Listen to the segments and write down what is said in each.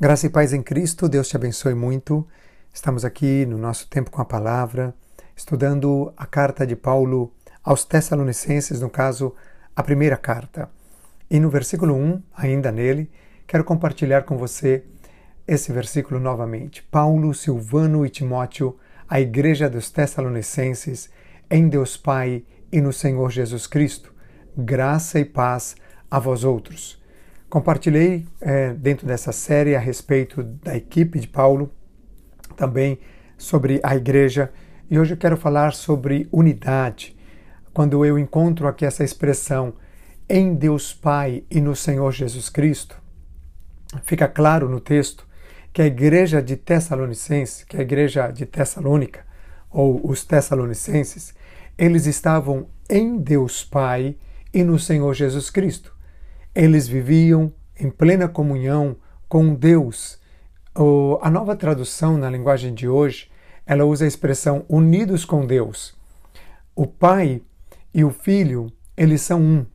Graça e paz em Cristo, Deus te abençoe muito. Estamos aqui no nosso tempo com a palavra, estudando a carta de Paulo aos Tessalonicenses, no caso, a primeira carta. E no versículo 1, ainda nele, quero compartilhar com você esse versículo novamente. Paulo, Silvano e Timóteo, a igreja dos Tessalonicenses, em Deus Pai e no Senhor Jesus Cristo. Graça e paz a vós outros. Compartilhei é, dentro dessa série a respeito da equipe de Paulo, também sobre a igreja, e hoje eu quero falar sobre unidade. Quando eu encontro aqui essa expressão em Deus Pai e no Senhor Jesus Cristo, fica claro no texto que a igreja de Tessalonicenses, que a igreja de Tessalônica, ou os Tessalonicenses, eles estavam em Deus Pai e no Senhor Jesus Cristo. Eles viviam em plena comunhão com Deus. O, a nova tradução na linguagem de hoje, ela usa a expressão unidos com Deus. O Pai e o Filho, eles são um.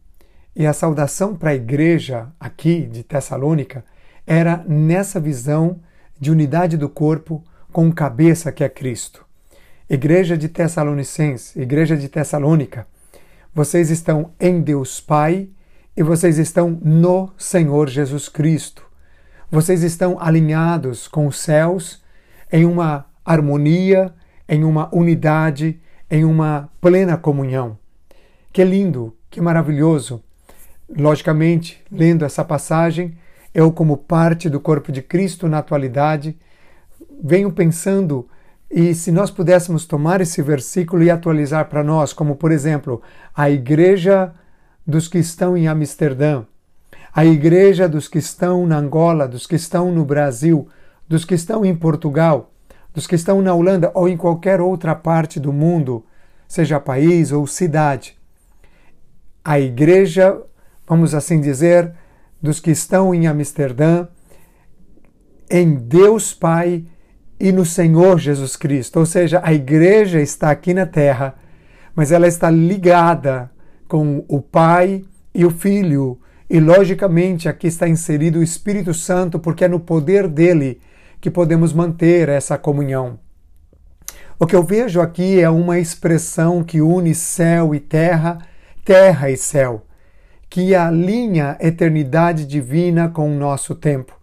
E a saudação para a igreja aqui de Tessalônica era nessa visão de unidade do corpo com cabeça que é Cristo. Igreja de Tessalonicenses, Igreja de Tessalônica, vocês estão em Deus Pai e vocês estão no Senhor Jesus Cristo. Vocês estão alinhados com os céus em uma harmonia, em uma unidade, em uma plena comunhão. Que lindo, que maravilhoso. Logicamente, lendo essa passagem, eu, como parte do corpo de Cristo na atualidade, venho pensando e se nós pudéssemos tomar esse versículo e atualizar para nós, como por exemplo, a igreja dos que estão em Amsterdã, a igreja dos que estão na Angola, dos que estão no Brasil, dos que estão em Portugal, dos que estão na Holanda ou em qualquer outra parte do mundo, seja país ou cidade. A igreja, vamos assim dizer, dos que estão em Amsterdã, em Deus Pai e no Senhor Jesus Cristo. Ou seja, a igreja está aqui na terra, mas ela está ligada com o Pai e o Filho. E, logicamente, aqui está inserido o Espírito Santo, porque é no poder dele que podemos manter essa comunhão. O que eu vejo aqui é uma expressão que une céu e terra, terra e céu, que alinha a eternidade divina com o nosso tempo.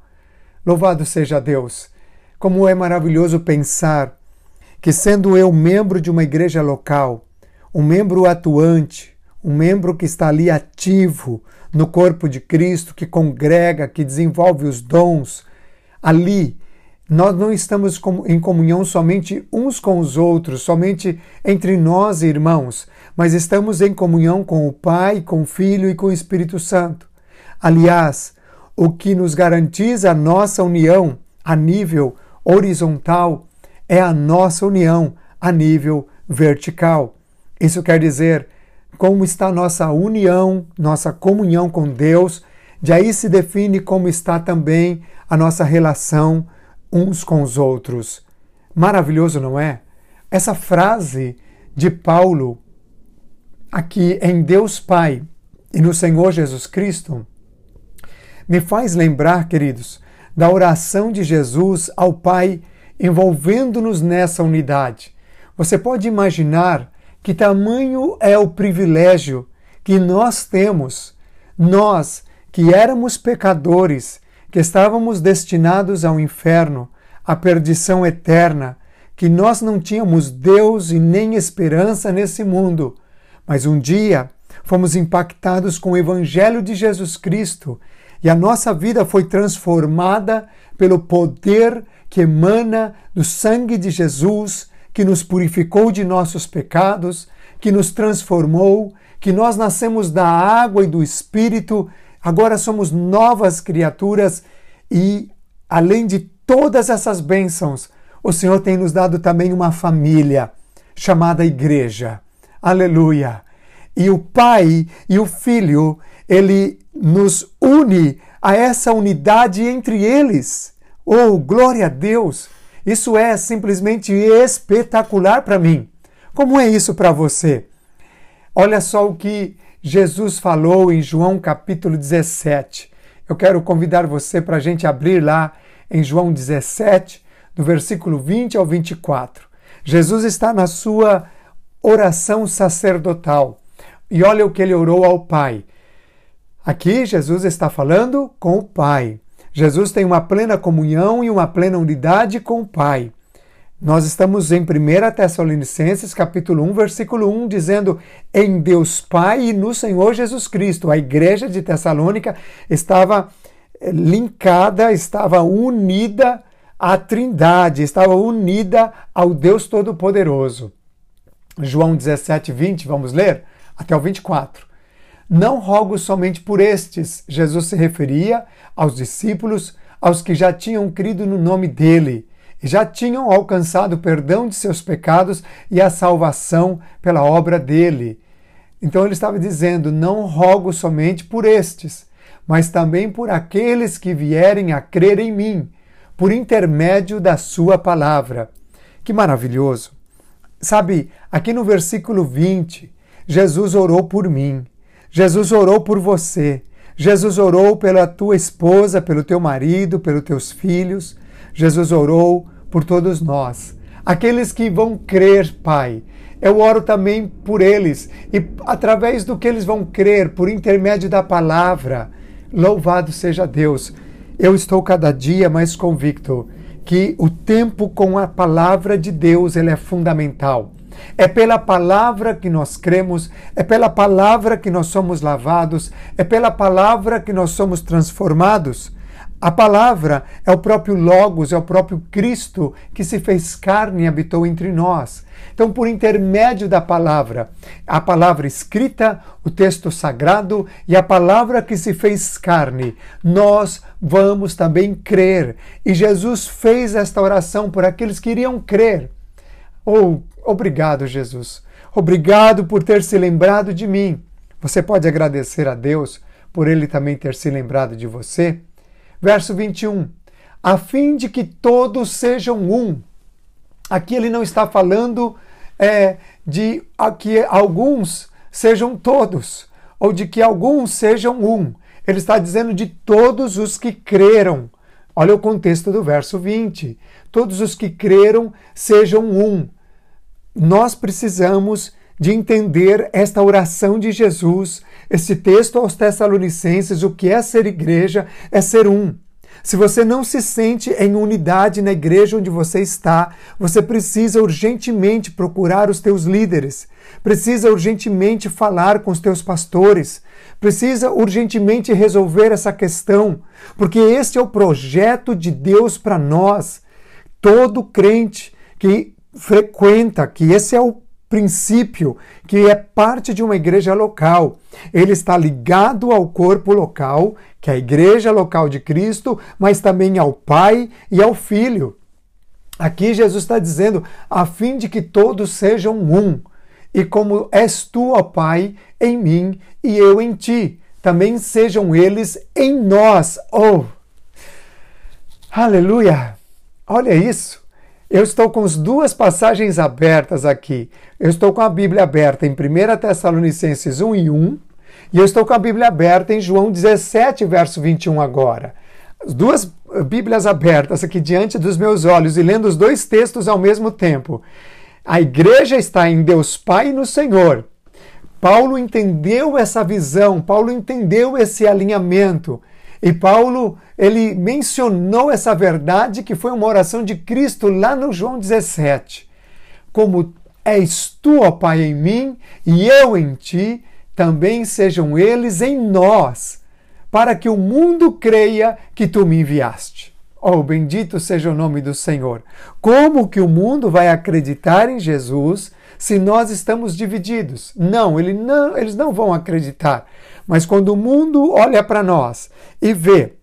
Louvado seja Deus! Como é maravilhoso pensar que, sendo eu membro de uma igreja local, um membro atuante, um membro que está ali ativo no corpo de Cristo, que congrega, que desenvolve os dons, ali nós não estamos em comunhão somente uns com os outros, somente entre nós irmãos, mas estamos em comunhão com o Pai, com o Filho e com o Espírito Santo. Aliás, o que nos garantiza a nossa união a nível horizontal é a nossa união a nível vertical. Isso quer dizer como está nossa união, nossa comunhão com Deus, de aí se define como está também a nossa relação uns com os outros. Maravilhoso, não é? Essa frase de Paulo aqui em Deus Pai e no Senhor Jesus Cristo me faz lembrar, queridos, da oração de Jesus ao Pai envolvendo-nos nessa unidade. Você pode imaginar que tamanho é o privilégio que nós temos, nós que éramos pecadores, que estávamos destinados ao inferno, à perdição eterna, que nós não tínhamos Deus e nem esperança nesse mundo, mas um dia fomos impactados com o Evangelho de Jesus Cristo e a nossa vida foi transformada pelo poder que emana do sangue de Jesus que nos purificou de nossos pecados, que nos transformou, que nós nascemos da água e do Espírito, agora somos novas criaturas e, além de todas essas bênçãos, o Senhor tem nos dado também uma família chamada Igreja. Aleluia! E o Pai e o Filho, ele nos une a essa unidade entre eles. Oh, glória a Deus! Isso é simplesmente espetacular para mim. Como é isso para você? Olha só o que Jesus falou em João capítulo 17. Eu quero convidar você para a gente abrir lá em João 17, do versículo 20 ao 24. Jesus está na sua oração sacerdotal. E olha o que ele orou ao Pai. Aqui Jesus está falando com o Pai. Jesus tem uma plena comunhão e uma plena unidade com o Pai. Nós estamos em 1 Tessalonicenses, capítulo 1, versículo 1, dizendo: Em Deus Pai e no Senhor Jesus Cristo. A igreja de Tessalônica estava eh, linkada, estava unida à Trindade, estava unida ao Deus Todo-Poderoso. João 17, 20, vamos ler? Até o 24. Não rogo somente por estes, Jesus se referia aos discípulos, aos que já tinham crido no nome dele e já tinham alcançado o perdão de seus pecados e a salvação pela obra dele. Então ele estava dizendo: Não rogo somente por estes, mas também por aqueles que vierem a crer em mim, por intermédio da sua palavra. Que maravilhoso! Sabe, aqui no versículo 20, Jesus orou por mim, Jesus orou por você, Jesus orou pela tua esposa, pelo teu marido, pelos teus filhos, Jesus orou por todos nós. Aqueles que vão crer, Pai, eu oro também por eles e através do que eles vão crer, por intermédio da palavra. Louvado seja Deus. Eu estou cada dia mais convicto que o tempo com a palavra de Deus ele é fundamental. É pela palavra que nós cremos, é pela palavra que nós somos lavados, é pela palavra que nós somos transformados. A palavra é o próprio Logos, é o próprio Cristo que se fez carne e habitou entre nós. Então, por intermédio da palavra, a palavra escrita, o texto sagrado e a palavra que se fez carne, nós vamos também crer. E Jesus fez esta oração por aqueles que iriam crer. Oh, obrigado, Jesus. Obrigado por ter se lembrado de mim. Você pode agradecer a Deus por ele também ter se lembrado de você? Verso 21. A fim de que todos sejam um. Aqui ele não está falando é, de que alguns sejam todos, ou de que alguns sejam um. Ele está dizendo de todos os que creram. Olha o contexto do verso 20. Todos os que creram sejam um. Nós precisamos de entender esta oração de Jesus esse texto aos Tessalonicenses, o que é ser igreja, é ser um. Se você não se sente em unidade na igreja onde você está, você precisa urgentemente procurar os teus líderes, precisa urgentemente falar com os teus pastores, precisa urgentemente resolver essa questão, porque este é o projeto de Deus para nós. Todo crente que frequenta, que esse é o princípio que é parte de uma igreja local. Ele está ligado ao corpo local, que é a igreja local de Cristo, mas também ao Pai e ao Filho. Aqui Jesus está dizendo, a fim de que todos sejam um. E como és tu, ó Pai, em mim e eu em ti, também sejam eles em nós. Oh! Aleluia! Olha isso! Eu estou com as duas passagens abertas aqui. Eu estou com a Bíblia aberta em 1 Tessalonicenses 1 e 1, e eu estou com a Bíblia aberta em João 17, verso 21 agora. As duas Bíblias abertas aqui diante dos meus olhos e lendo os dois textos ao mesmo tempo. A igreja está em Deus Pai e no Senhor. Paulo entendeu essa visão, Paulo entendeu esse alinhamento. E Paulo, ele mencionou essa verdade que foi uma oração de Cristo lá no João 17. Como és tu, ó Pai, em mim e eu em ti, também sejam eles em nós, para que o mundo creia que tu me enviaste. Oh, bendito seja o nome do Senhor. Como que o mundo vai acreditar em Jesus se nós estamos divididos? Não, ele não eles não vão acreditar. Mas quando o mundo olha para nós e vê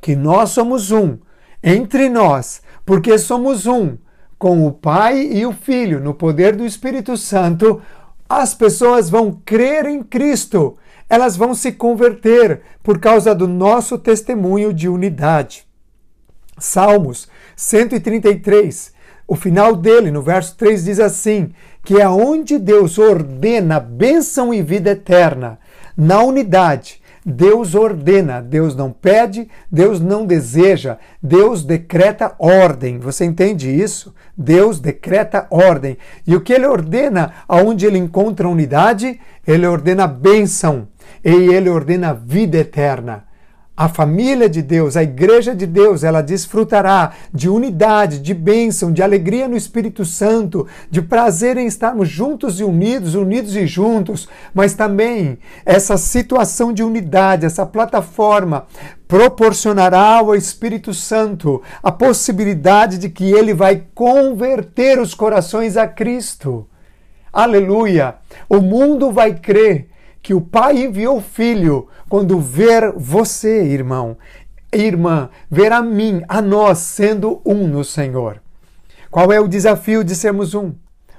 que nós somos um entre nós, porque somos um com o Pai e o Filho no poder do Espírito Santo, as pessoas vão crer em Cristo. Elas vão se converter por causa do nosso testemunho de unidade. Salmos 133, o final dele, no verso 3, diz assim: que é onde Deus ordena bênção e vida eterna, na unidade, Deus ordena, Deus não pede, Deus não deseja, Deus decreta ordem. Você entende isso? Deus decreta ordem. E o que ele ordena, aonde ele encontra unidade, ele ordena bênção e ele ordena vida eterna. A família de Deus, a igreja de Deus, ela desfrutará de unidade, de bênção, de alegria no Espírito Santo, de prazer em estarmos juntos e unidos, unidos e juntos, mas também essa situação de unidade, essa plataforma, proporcionará ao Espírito Santo a possibilidade de que ele vai converter os corações a Cristo. Aleluia! O mundo vai crer que o Pai enviou o Filho quando ver você, irmão, irmã, ver a mim, a nós sendo um no Senhor. Qual é o desafio de sermos um?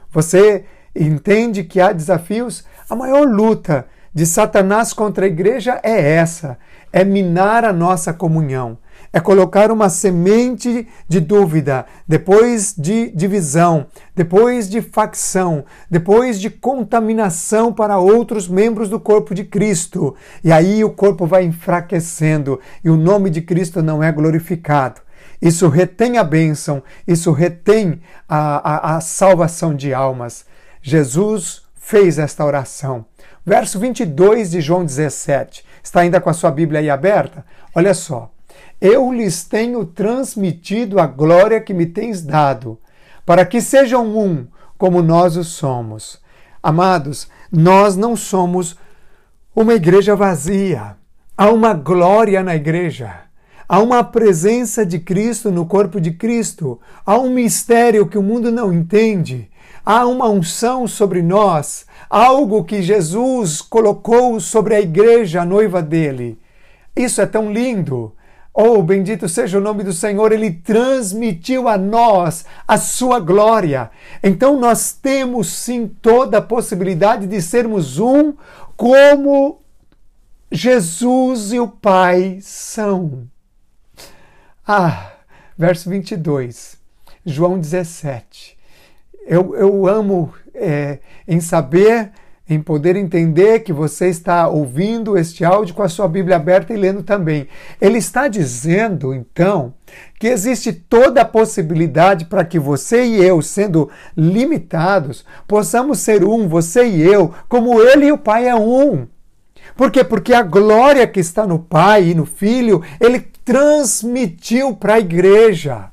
Você entende que há desafios? A maior luta de Satanás contra a igreja é essa: é minar a nossa comunhão é colocar uma semente de dúvida, depois de divisão, depois de facção, depois de contaminação para outros membros do corpo de Cristo. E aí o corpo vai enfraquecendo e o nome de Cristo não é glorificado. Isso retém a bênção, isso retém a, a, a salvação de almas. Jesus fez esta oração. Verso 22 de João 17. Está ainda com a sua Bíblia aí aberta? Olha só eu lhes tenho transmitido a glória que me tens dado, para que sejam um, como nós o somos. Amados, nós não somos uma igreja vazia. Há uma glória na igreja. Há uma presença de Cristo no corpo de Cristo. Há um mistério que o mundo não entende. Há uma unção sobre nós, algo que Jesus colocou sobre a igreja, a noiva dele. Isso é tão lindo. Oh, bendito seja o nome do Senhor, ele transmitiu a nós a sua glória. Então nós temos sim toda a possibilidade de sermos um como Jesus e o Pai são. Ah, verso 22, João 17. Eu, eu amo é, em saber em poder entender que você está ouvindo este áudio com a sua Bíblia aberta e lendo também. Ele está dizendo, então, que existe toda a possibilidade para que você e eu, sendo limitados, possamos ser um, você e eu, como ele e o Pai é um. Por quê? Porque a glória que está no Pai e no Filho, ele transmitiu para a igreja.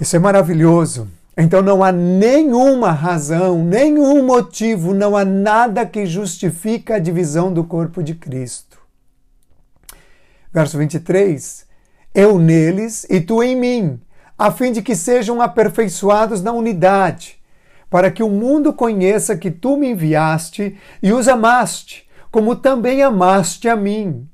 Isso é maravilhoso. Então não há nenhuma razão, nenhum motivo, não há nada que justifique a divisão do corpo de Cristo. Verso 23: Eu neles e tu em mim, a fim de que sejam aperfeiçoados na unidade, para que o mundo conheça que tu me enviaste e os amaste, como também amaste a mim.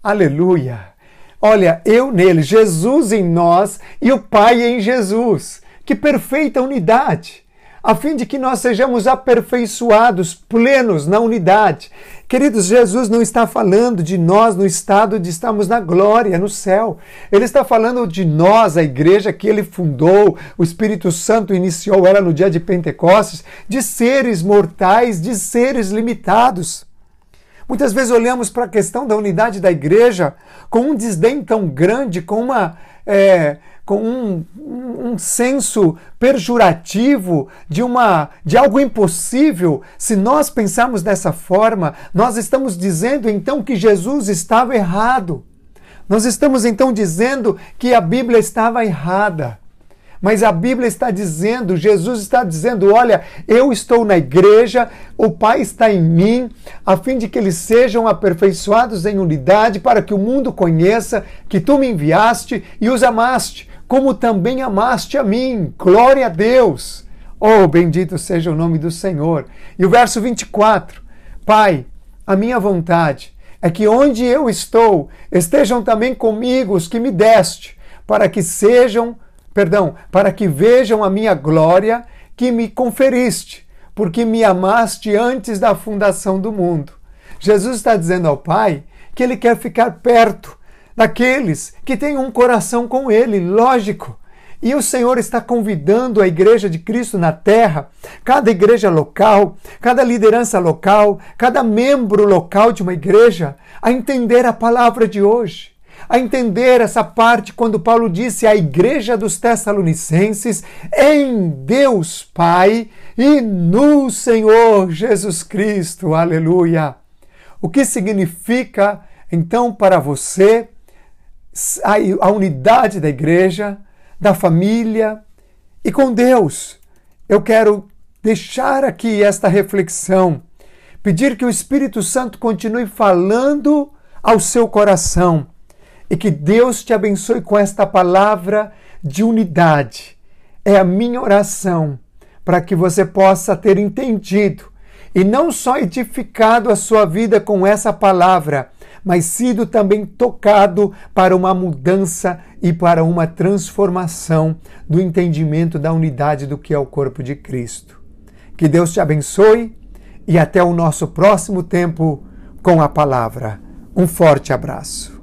Aleluia! Olha, eu nele, Jesus em nós e o Pai em Jesus que perfeita unidade, a fim de que nós sejamos aperfeiçoados, plenos na unidade. Queridos, Jesus não está falando de nós no estado de estarmos na glória, no céu. Ele está falando de nós, a igreja que ele fundou, o Espírito Santo iniciou ela no dia de Pentecostes, de seres mortais, de seres limitados. Muitas vezes olhamos para a questão da unidade da igreja com um desdém tão grande, com uma. É, com um, um senso pejorativo de uma de algo impossível, se nós pensarmos dessa forma, nós estamos dizendo então que Jesus estava errado. Nós estamos então dizendo que a Bíblia estava errada. Mas a Bíblia está dizendo, Jesus está dizendo: olha, eu estou na igreja, o Pai está em mim, a fim de que eles sejam aperfeiçoados em unidade, para que o mundo conheça que tu me enviaste e os amaste como também amaste a mim. Glória a Deus! Oh, bendito seja o nome do Senhor. E o verso 24: Pai, a minha vontade é que onde eu estou estejam também comigo os que me deste, para que sejam, perdão, para que vejam a minha glória que me conferiste, porque me amaste antes da fundação do mundo. Jesus está dizendo ao Pai que ele quer ficar perto daqueles que têm um coração com Ele, lógico. E o Senhor está convidando a igreja de Cristo na terra, cada igreja local, cada liderança local, cada membro local de uma igreja, a entender a palavra de hoje, a entender essa parte quando Paulo disse à igreja dos Tessalonicenses: em Deus Pai e no Senhor Jesus Cristo. Aleluia! O que significa então para você a unidade da igreja? da família e com Deus. Eu quero deixar aqui esta reflexão, pedir que o Espírito Santo continue falando ao seu coração e que Deus te abençoe com esta palavra de unidade. É a minha oração para que você possa ter entendido e não só edificado a sua vida com essa palavra, mas sido também tocado para uma mudança e para uma transformação do entendimento da unidade do que é o corpo de Cristo. Que Deus te abençoe e até o nosso próximo tempo com a palavra. Um forte abraço.